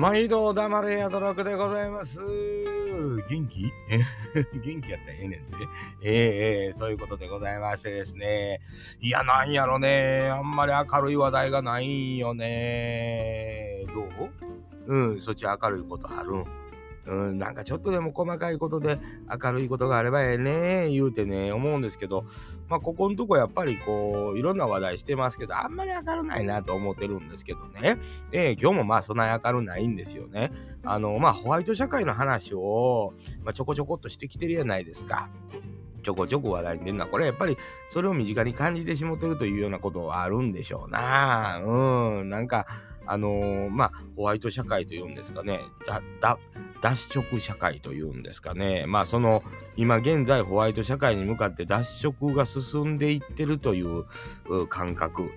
毎度黙れやとろくでございます。元気？元気やったらええねんで。ええー、そういうことでございましてですね。いや、なんやろね。あんまり明るい話題がないんよね。どう？うん、そっち明るいことあるん？うん、なんかちょっとでも細かいことで明るいことがあればええね言うてね思うんですけどまあここのとこやっぱりこういろんな話題してますけどあんまり明るないなと思ってるんですけどね、えー、今日もまあそんなに明るないんですよねあのまあホワイト社会の話を、まあ、ちょこちょこっとしてきてるじゃないですか。ちょこちょこ話題に出るのは、これやっぱりそれを身近に感じてしもてるというようなことはあるんでしょうな。うん、なんか、あのー、まあ、ホワイト社会というんですかね、脱色社会というんですかね。まあ、その、今現在ホワイト社会に向かって脱色が進んでいってるという感覚。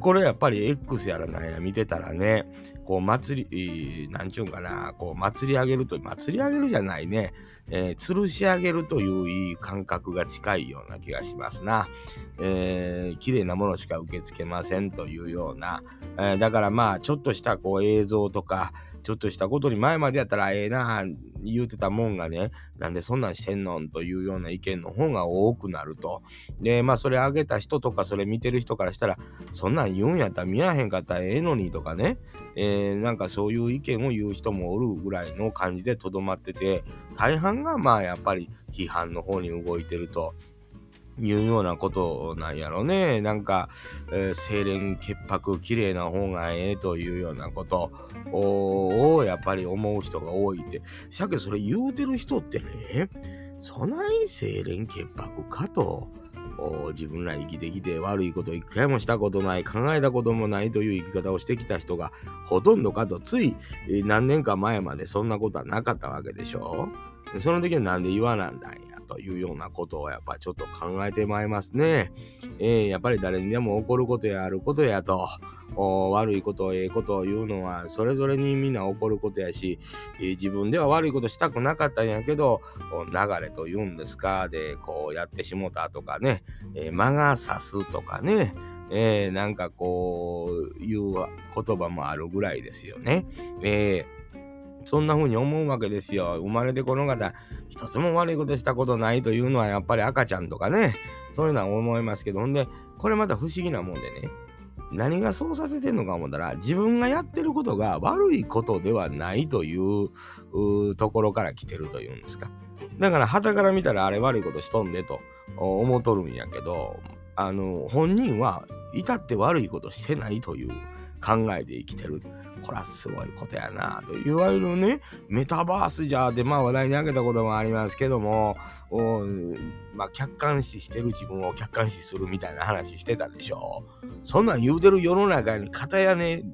これやっぱり X やらなんや見てたらね、こう祭り、なんちゅうんかな、こう祭り上げると、祭り上げるじゃないね、えー、吊るし上げるといういい感覚が近いような気がしますな。えー、綺麗なものしか受け付けませんというような、えー、だからまあちょっとしたこう映像とか、ちょっとしたことに前までやったらええな言うてたもんがね、なんでそんなんしてんのんというような意見の方が多くなると。で、まあそれあげた人とかそれ見てる人からしたら、そんなん言うんやったら見やへんかったらええのにとかね、えー、なんかそういう意見を言う人もおるぐらいの感じでとどまってて、大半がまあやっぱり批判の方に動いてると。いうようなことなんやろね。なんか、えー、清廉潔白綺麗な方がええというようなことをやっぱり思う人が多いって。しゃけそれ言うてる人ってね、そない清廉潔白かと。自分ら生きてきて悪いこと一回もしたことない考えたこともないという生き方をしてきた人がほとんどかとつい何年か前までそんなことはなかったわけでしょその時はなんで言わなんだんやというようなことをやっぱちょっと考えてまいりますね。えー、やっぱり誰にでも起こることやあることやと、悪いこと、ええことを言うのはそれぞれにみんな起こることやし、えー、自分では悪いことしたくなかったんやけど、流れというんですか、で、こうやってしもたとかね、えー、間が差すとかね、えー、なんかこういう言葉もあるぐらいですよね。えーそんな風に思うわけですよ。生まれてこの方、一つも悪いことしたことないというのはやっぱり赤ちゃんとかね、そういうのは思いますけど、ほんで、これまた不思議なもんでね、何がそうさせてんのか思ったら、自分がやってることが悪いことではないというところから来てるというんですか。だから、旗から見たらあれ悪いことしとんでと思っとるんやけど、あの、本人は至って悪いことしてないという考えで生きてる。これはすごいことやなと。いわゆるね、メタバースじゃで、まあ話題に挙げたこともありますけどもお、まあ客観視してる自分を客観視するみたいな話してたでしょ。そんなん言うてる世の中に片やね、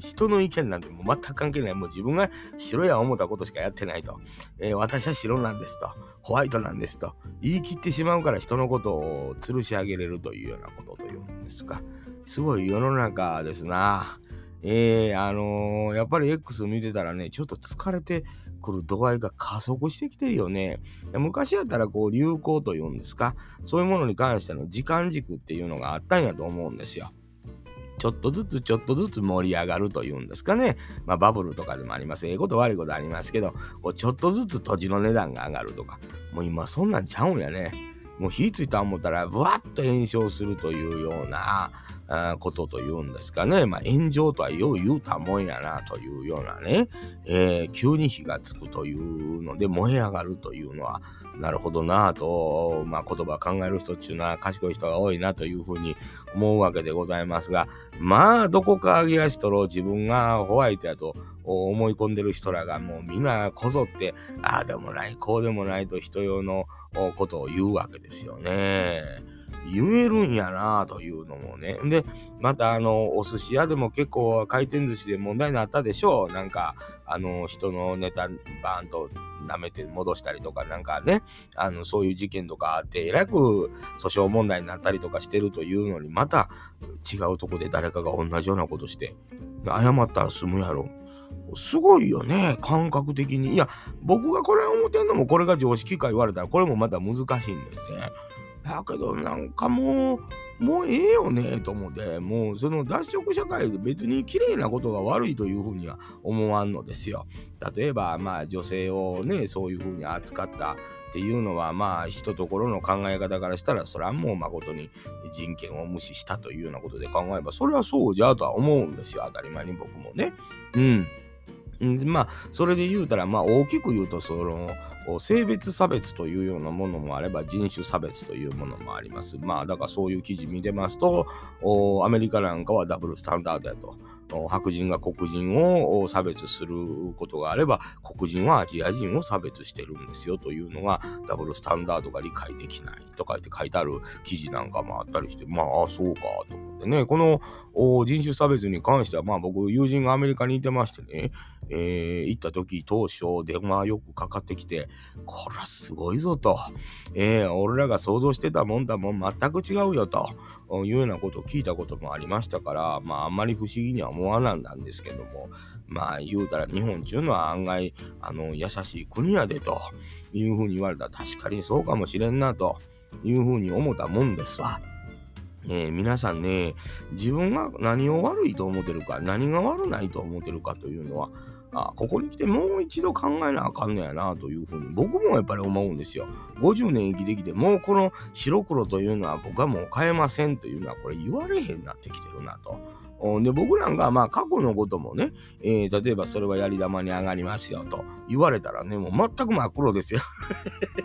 人の意見なんてもう全く関係ない。もう自分が白や思ったことしかやってないと。えー、私は白なんですと。ホワイトなんですと。言い切ってしまうから人のことを吊るし上げれるというようなことというんですか。すごい世の中ですな。えー、あのー、やっぱり X 見てたらね、ちょっと疲れてくる度合いが加速してきてるよね。昔やったらこう流行というんですか、そういうものに関しての時間軸っていうのがあったんやと思うんですよ。ちょっとずつちょっとずつ盛り上がるというんですかね。まあバブルとかでもあります。ええこと悪いことありますけど、こうちょっとずつ土地の値段が上がるとか。もう今そんなんちゃうんやね。もう火ついた思ったら、ブワッと炎症するというような、ことというんですかね。まあ、炎上とはよう言うたもんやなというようなね、えー、急に火がつくというので燃え上がるというのは、なるほどなと、まあ、言葉を考える人っていうのは賢い人が多いなというふうに思うわけでございますが、まあ、どこか揚げ足取ろう自分がホワイトやと思い込んでる人らがもうみんなこぞって、ああでもない、こうでもないと人用のことを言うわけですよね。言えるんやなというのもね。で、またあの、お寿司屋でも結構回転寿司で問題になったでしょう。なんか、あの、人のネタバーンと舐めて戻したりとか、なんかね、あの、そういう事件とかあって、えらく訴訟問題になったりとかしてるというのに、また違うとこで誰かが同じようなことして、謝ったら済むやろ。すごいよね、感覚的に。いや、僕がこれ思ってんのも、これが常識か言われたら、これもまた難しいんですね。だけどなんかもうもうええよねと思って、もうその脱色社会で別に綺麗なことが悪いというふうには思わんのですよ。例えば、まあ女性をね、そういうふうに扱ったっていうのはまあ人ところの考え方からしたらそれはもう誠に人権を無視したというようなことで考えればそれはそうじゃとは思うんですよ当たり前に僕もね。うん。まあそれで言うたらまあ大きく言うとその性別差別というようなものもあれば人種差別というものもあります。まあだからそういう記事見てますとアメリカなんかはダブルスタンダードやと。白人が黒人を差別することがあれば黒人はアジア人を差別してるんですよというのがダブルスタンダードが理解できないとか言って書いてある記事なんかもあったりしてまあそうかと思ってね。この人種差別に関してはまあ僕友人がアメリカにいてましてね、えー、行った時当初電話よくかかってきてこれはすごいぞと、えー、俺らが想像してたもんだもん全く違うよと。いうようなことを聞いたこともありましたからまああんまり不思議には思わなんだんですけども、まあ言うたら日本っていうのは案外、あの、優しい国やでというふうに言われたら確かにそうかもしれんなというふうに思ったもんですわ。えー、皆さんね、自分が何を悪いと思ってるか、何が悪ないと思ってるかというのは、あここに来てもう一度考えなあかんのやなというふうに僕もやっぱり思うんですよ。50年生きてきてもうこの白黒というのは僕はもう変えませんというのはこれ言われへんなってきてるなと。で、僕なんかまあ過去のこともね、えー、例えばそれはやり玉に上がりますよと言われたらね、もう全く真っ黒ですよ。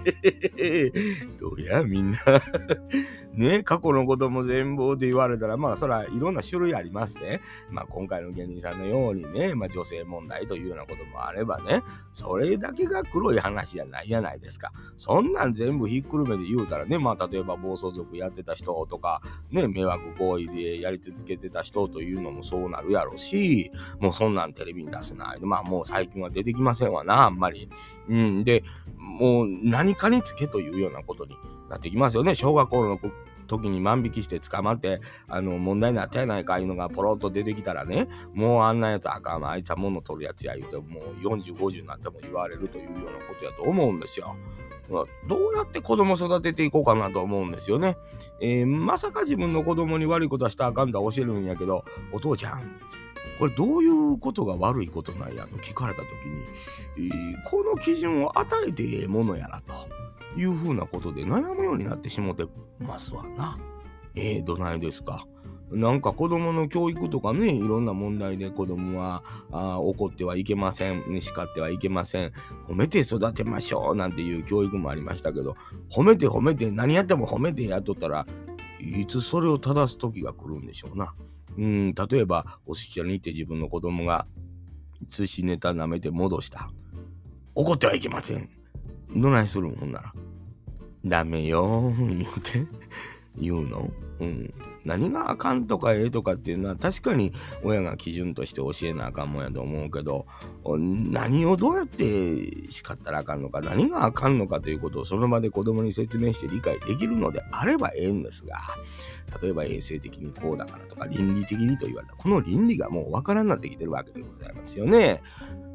どうや、みんな ね、過去のことも全部って言われたら、まあそらいろんな種類ありますね。まあ今回の芸人さんのようにね、まあ女性問題というようなこともあればね、それだけが黒い話じゃないじゃないですか。そんなん全部ひっくるめて言うたらね、まあ例えば暴走族やってた人とか、ね、迷惑行為でやり続けてた人というのもそうなるやろし、もうそんなんテレビに出せない。まあもう最近は出てきませんわな、あんまり。うん。で、もう何かにつけというようなことになってきますよね。小学校の時に万引きして捕まって、あの、問題になったやないかいうのがポロッと出てきたらね、もうあんなやつあかんあいつは物取るやつや言うて、もう40、50になっても言われるというようなことやと思うんですよ。どうやって子供育てていこうかなと思うんですよね。えー、まさか自分の子供に悪いことはしたらあかんとは教えるんやけど、お父ちゃん、これどういうことが悪いことなんやと聞かれた時に、えー、この基準を与えてええものやなというふうなことで悩むようになってしもてますわな。えー、どないですか？なんか子供の教育とかね、いろんな問題で子供はあ怒ってはいけません、叱ってはいけません、褒めて育てましょうなんていう教育もありましたけど、褒めて褒めて、何やっても褒めてやっとったらいつそれを正す時が来るんでしょうな。うん、例えば、お寿司屋に行って自分の子供が寿司ネタ舐めて戻した。怒ってはいけません。どないするもんなら。ダメよ言うて。言うの？うん。何があかんとかええとかっていうのは確かに親が基準として教えなあかんもんやと思うけど何をどうやって叱ったらあかんのか何があかんのかということをその場で子供に説明して理解できるのであればええんですが例えば衛生的にこうだからとか倫理的にと言われたこの倫理がもうわからんなってきてるわけでございますよね。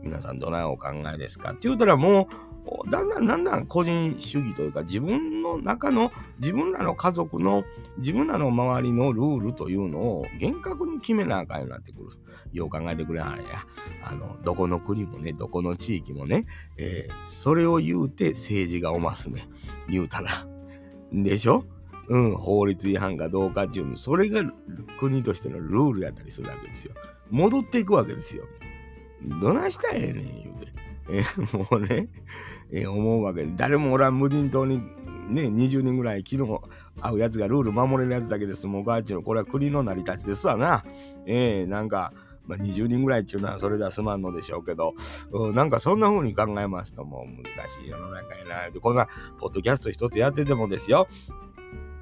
皆さんどないお考えですかって言うたらもうだんだんだんだん個人主義というか自分の中の自分らの家族の自分らの周りのルールというのを厳格に決めなあかんようになってくる。よう考えてくれあれや。あの、どこの国もね、どこの地域もね、えー、それを言うて政治がおますね。言うたら。でしょ？うん、法律違反かどうかっていう、それが国としてのルールやったりするわけですよ。戻っていくわけですよ。どないしたらええねん、言うて。もうね、えー、思うわけで、誰も俺は無人島にね、20人ぐらい昨日会うやつがルール守れるやつだけです。もうガーチの、これは国の成り立ちですわな。えー、なんか、まあ、20人ぐらいっていうのはそれでは済まんのでしょうけど、うん、なんかそんな風に考えますともう難しい世の中やな。で、こんなポッドキャスト一つやっててもですよ、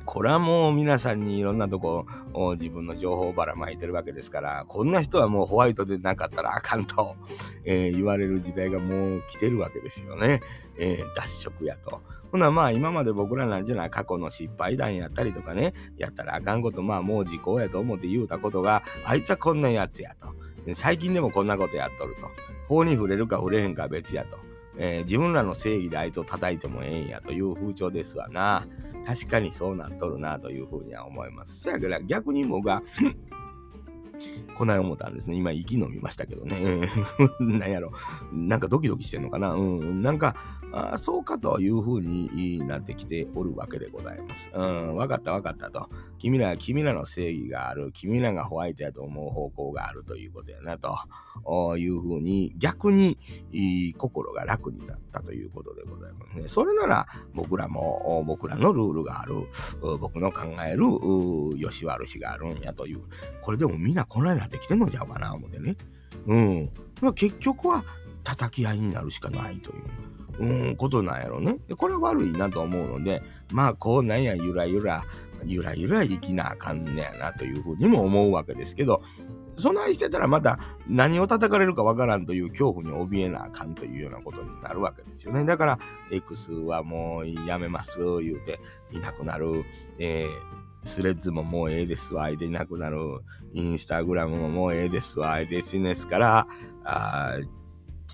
これはもう皆さんにいろんなとこ自分の情報をばらまいてるわけですからこんな人はもうホワイトでなかったらあかんと、えー、言われる時代がもう来てるわけですよね、えー、脱色やと。ほなまあ今まで僕らなんじゃない過去の失敗談やったりとかねやったらあかんことまあもう時効やと思って言うたことがあいつはこんなやつやと。最近でもこんなことやっとると。法に触れるか触れへんか別やと。えー、自分らの正義であいつを叩いてもええんやという風潮ですわな。確かにそうなっとるなというふうには思います。そやから逆に僕は こない思ったんですね。今、息飲みましたけどね。なんやろ。なんかドキドキしてんのかな。うん。なんか、あそうかというふうになってきておるわけでございます。うん。わかったわかったと。君ら、君らの正義がある。君らがホワイトやと思う方向があるということやなというふうに逆に心が楽になったということでございますね。それなら僕らも僕らのルールがある。僕の考える吉悪しがあるんやという。これでもみんなこないなってきてんのちゃうかな思ってね。うん。まあ、結局は叩き合いになるしかないという。うん、ことなんやろね。で、これは悪いなと思うので、まあ、こうなんや、ゆらゆら、ゆらゆら生きなあかんねやなというふうにも思うわけですけど、備えしてたらまた何を叩かれるかわからんという恐怖に怯えなあかんというようなことになるわけですよね。だから、X はもうやめます言うていなくなる。えースレッズももうええですわ、相手いなくなる。インスタグラムももうええですわ、相手 SNS から、あ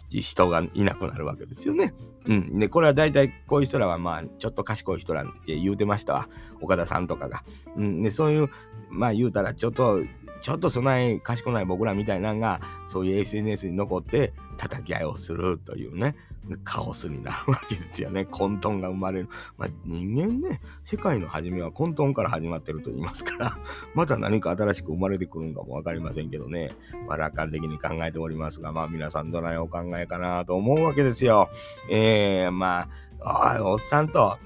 人がいなくなるわけですよね。うん。で、これは大体こういう人らはまあ、ちょっと賢い人らって言うてましたわ。岡田さんとかが。うん。で、そういう、まあ言うたらちょっと、ちょっとそない賢ない僕らみたいなんが、そういう SNS に残って叩き合いをするというね。カオスになるわけですよね。混沌が生まれる。まあ、人間ね、世界の始めは混沌から始まってると言いますから、また何か新しく生まれてくるんかもわかりませんけどね。まあ、楽観的に考えておりますが、まあ、皆さんどないお考えかなと思うわけですよ。えー、まあ、おい、おっさんと、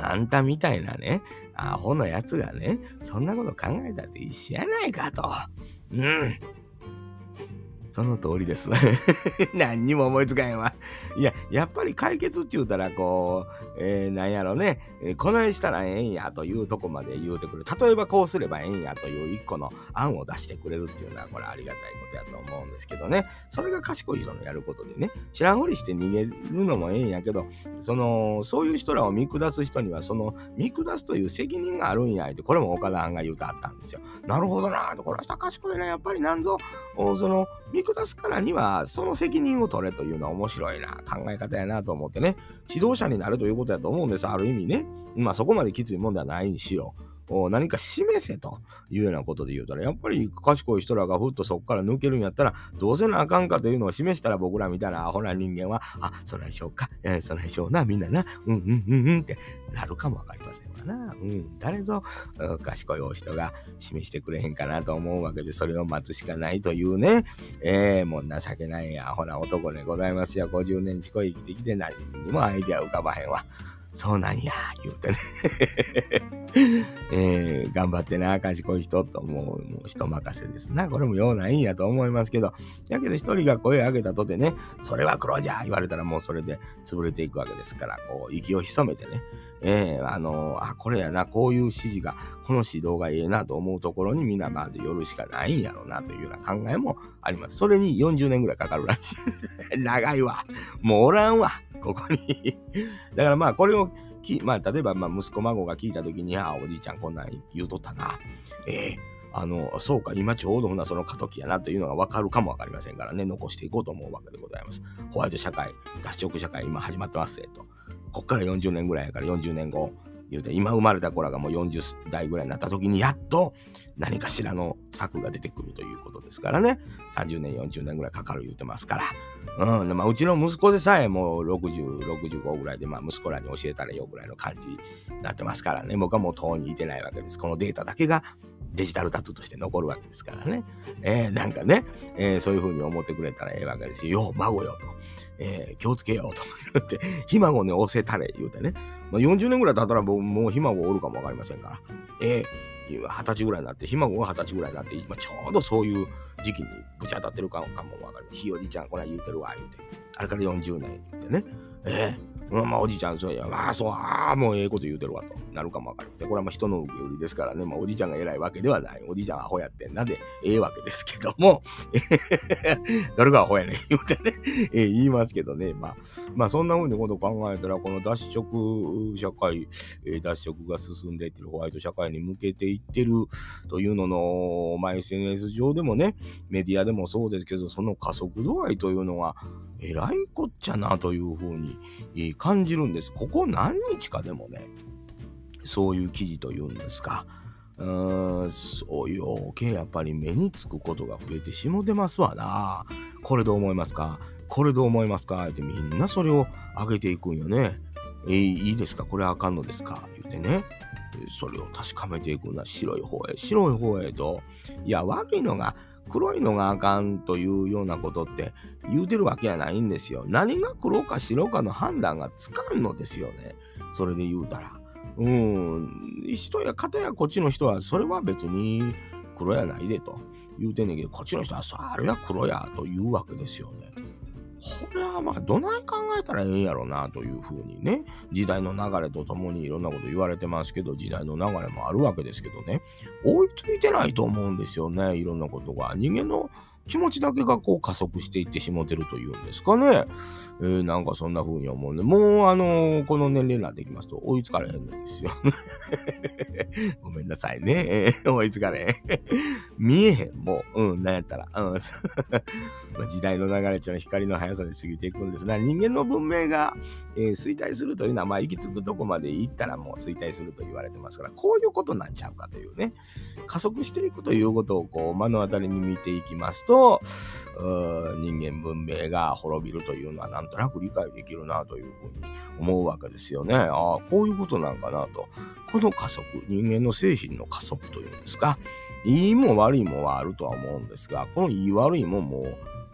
あんたみたいなね、アホのやつがね、そんなこと考えたって一緒やないかと。うん。その通りです。何にも思いつかへんわ。いや、やっぱり解決っちゅうたら、こう、えー、なんやろね、えー、こないしたらええんやというとこまで言うてくれる。例えばこうすればええんやという一個の案を出してくれるっていうのは、これありがたいことやと思うんですけどね。それが賢い人のやることでね、知らんふりして逃げるのもええんやけど、その、そういう人らを見下す人には、その、見下すという責任があるんやって、これも岡田さんが言うてあったんですよ。なるほどなと、これは賢いな、やっぱりなんぞ、その、見下すからには、その責任を取れというのは面白いな、考え方やなと思ってね、指導者になるということやと思うんです、ある意味ね。まあそこまできついもんではないにしろ。何か示せというようなことで言うたら、やっぱり賢い人らがふっとそこから抜けるんやったら、どうせなあかんかというのを示したら僕らみたいなアホな人間は、あ、そないしょうか、えー、そないしょうな、みんなな、うんうんうんうんってなるかもわかりませんわな。うん、誰ぞ、賢いお人が示してくれへんかなと思うわけで、それを待つしかないというね、えー、もう情けないアホな男でございますよ。50年近い生きてきて何にもアイデア浮かばへんわ。そうなんや、言うてね えー、頑張ってな、賢い人ともう、もう人任せですな。これもようないんやと思いますけど、やけど一人が声を上げたとてね、それは黒じゃ言われたらもうそれで潰れていくわけですから、こう、息を潜めてね、えー、あのー、あ、これやな、こういう指示が、この指導がええなと思うところにみんなまで寄るしかないんやろうなというような考えもあります。それに40年ぐらいかかるらしい。長いわ。もうおらんわ。ここにだからまあ、これをき、まあ、例えば、まあ、息子孫が聞いたときに、ああ、おじいちゃんこんなん言うとったな。ええーあの、そうか、今ちょうどほなその過渡期やなというのが分かるかも分かりませんからね、残していこうと思うわけでございます。ホワイト社会、脱色社会、今始まってますと。こっから40年ぐらいやから40年後、言うて、今生まれた子らがもう40代ぐらいになった時にやっと何かしらの策が出てくるということですからね。30年、40年ぐらいかかる言うてますから。うん。まあ、うちの息子でさえもう60、65ぐらいで、まあ、息子らに教えたらよぐらいの感じになってますからね。僕はもう遠にいてないわけです。このデータだけがデジタルタトゥーとして残るわけですからね。えー、なんかね、えー、そういうふうに思ってくれたらええわけですよ。孫よと。えー、気をつけようと言って、ひ孫に押せたれ言うてね。まあ、40年ぐらい経ったらもうひ孫おるかもわかりませんから。えー、二十歳ぐらいになって、ひ孫が二十歳ぐらいになって、今ちょうどそういう時期にぶち当たってるかもかもわかる。ひおじちゃん、こない言うてるわ、言うて。あれから40年言うてね。えーうん、まあ、おじいちゃん、そうや、まあ、そう、ああ、もうええこと言うてるわと。なるかもわかりません。これはまあ人の受け売りですからね、まあ、おじいちゃんが偉いわけではない。おじいちゃんアホやってんなで、ええわけですけども、誰がアホやねん。言うてね、えー、言いますけどね、まあ、まあ、そんな風にこと考えたら、この脱色社会、えー、脱色が進んでいってるホワイト社会に向けていってるというのの、まあ、SNS 上でもね、メディアでもそうですけど、その加速度合いというのは、えらいこっちゃなというふうに感じるんです。ここ何日かでもね、そういう記事というんですか。うーん、そういう余計やっぱり目につくことが増えてしもてますわな。これどう思いますか？これどう思いますか？ってみんなそれを上げていくんよね。えー、いいですか？これあかんのですか？言ってね。それを確かめていくんだ。白い方へ、白い方へと。いや、悪いのが、黒いのがあかんというようなことって言うてるわけやないんですよ。何が黒か白かの判断がつかんのですよね。それで言うたら。うん。人や方やこっちの人はそれは別に黒やないでと言うてんねんけど、こっちの人はさ、あれは黒やと言うわけですよね。これはまあどない考えたらええんやろなというふうにね時代の流れとともにいろんなこと言われてますけど時代の流れもあるわけですけどね追いついてないと思うんですよねいろんなことが。人間の気持ちだけがこう加速していってしもてるというんですかね。えー、なんかそんな風に思うね。もうあのー、この年齢になってきますと追いつかれへんのですよ。ごめんなさいね。追いつかれへん。見えへん、もう。うん、なんやったら。うん、時代の流れちゃう光の速さで過ぎていくんですが、人間の文明が、えー、衰退するというのは、まあ、行き着くとこまで行ったらもう衰退すると言われてますから、こういうことなんちゃうかというね。加速していくということをこう目の当たりに見ていきますと、人間文明が滅びるというのはなんとなく理解できるなというふうに思うわけですよね。ああ、こういうことなんかなと。この加速、人間の精神の加速というんですか。いいも悪いもはあるとは思うんですが、このいい悪いもも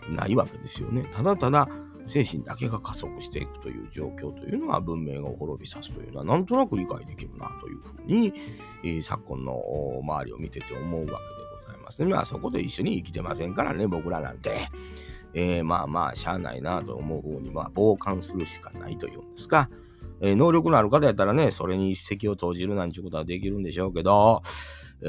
うないわけですよね。ただただ精神だけが加速していくという状況というのは文明が滅びさすというのはなんとなく理解できるなというふうに、えー、昨今の周りを見てて思うわけでますね。まあそこと一緒に生きてませんからね、僕らなんて。えー、まあまあ、しゃあないなと思う方に、まあ、傍観するしかないというんですか。えー、能力のある方やったらね、それに一石を投じるなんていうことはできるんでしょうけど、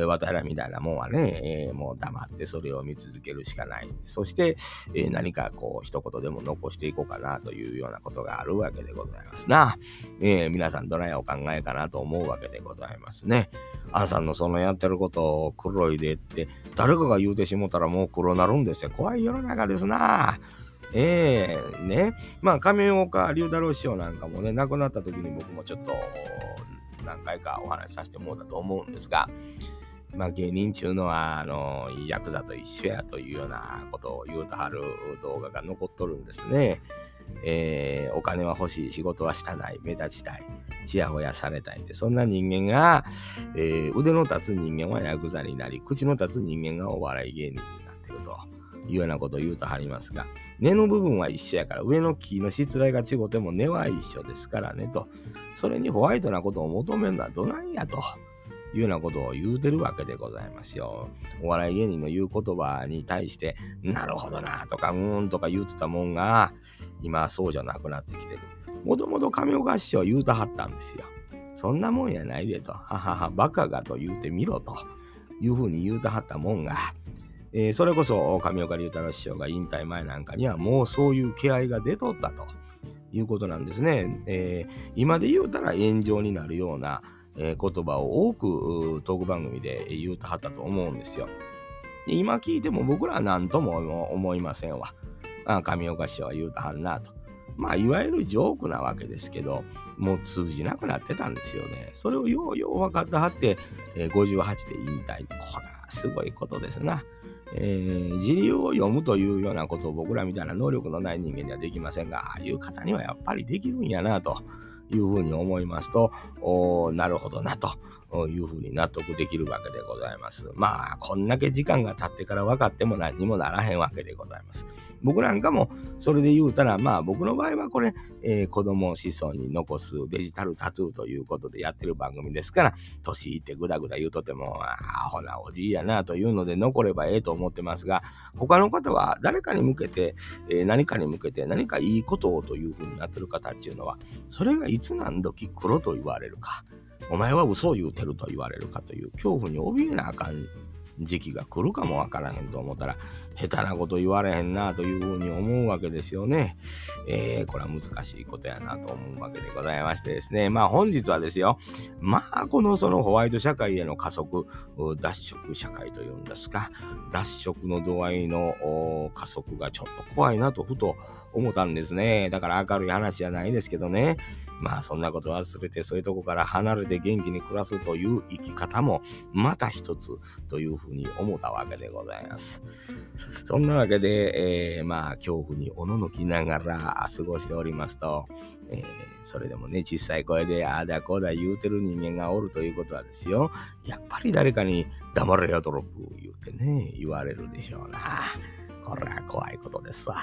私らみたいなもんはね、えー、もう黙ってそれを見続けるしかない。そして、えー、何かこう、一言でも残していこうかなというようなことがあるわけでございますな。えー、皆さんどないお考えかなと思うわけでございますね。アンさんのそのやってることを黒いでって、誰かが言うてしもたらもう黒なるんですよ。怖い世の中ですな。ええー、ね。まあ、亀岡龍太郎師匠なんかもね、亡くなった時に僕もちょっと何回かお話しさせてもらったと思うんですが、まあ、芸人ちゅうのは、あの、ヤクザと一緒やというようなことを言うとはる動画が残っとるんですね。えー、お金は欲しい、仕事はしたない、目立ちたい、ちやほやされたいって、そんな人間が、えー、腕の立つ人間はヤクザになり、口の立つ人間がお笑い芸人になってるというようなことを言うとはりますが、根の部分は一緒やから、上の木のしつらいが違うても根は一緒ですからねと、それにホワイトなことを求めるのはどないやと。いうようなことを言うてるわけでございますよ。お笑い芸人の言う言葉に対して、なるほどなとか、うーんとか言うてたもんが、今そうじゃなくなってきてる。もともと亀岡師匠言うたはったんですよ。そんなもんやないでと。ははは、バカがと言うてみろというふうに言うたはったもんが、えー、それこそ上岡龍太郎師匠が引退前なんかにはもうそういう気合が出とったということなんですね。えー、今で言うたら炎上になるような、言葉を多くトーク番組で言うたはったと思うんですよ。今聞いても僕らは何とも思いませんわ。あ上岡師匠は言うたはんなと。まあ、いわゆるジョークなわけですけど、もう通じなくなってたんですよね。それをようよう分かってはって、えー、58で引退。これはすごいことですな。えー、自流を読むというようなことを僕らみたいな能力のない人間にはできませんが、ああいう方にはやっぱりできるんやなと。いうふうに思いますと、おなるほどなというふうに納得できるわけでございます。まあ、こんだけ時間が経ってから分かっても何にもならへんわけでございます。僕なんかもそれで言うたら、まあ僕の場合はこれ、えー、子供子孫に残すデジタルタトゥーということでやってる番組ですから、年いってぐだぐだ言うとても、あほなおじいやなというので残ればええと思ってますが、他の方は誰かに向けて、えー、何かに向けて何かいいことをというふうにやってる方っていうのは、それがいつ何時黒と言われるか、お前は嘘を言うてると言われるかという恐怖に怯えなあかん時期が来るかもわからへんと思ったら、下手なこと言われへんなというふうに思うわけですよね。えー、これは難しいことやなと思うわけでございましてですね。まあ本日はですよ、まあこのそのホワイト社会への加速、脱色社会というんですか、脱色の度合いの加速がちょっと怖いなとふと思ったんですね。だから明るい話じゃないですけどね。まあそんなこと忘れてそういうとこから離れて元気に暮らすという生き方もまた一つというふうに思ったわけでございます。そんなわけで、えー、まあ恐怖におののきながら過ごしておりますと、えー、それでもね、小さい声でああだこうだ言うてる人間がおるということはですよ、やっぱり誰かに黙れよドロップ言うてね、言われるでしょうな。これは怖いことですわ。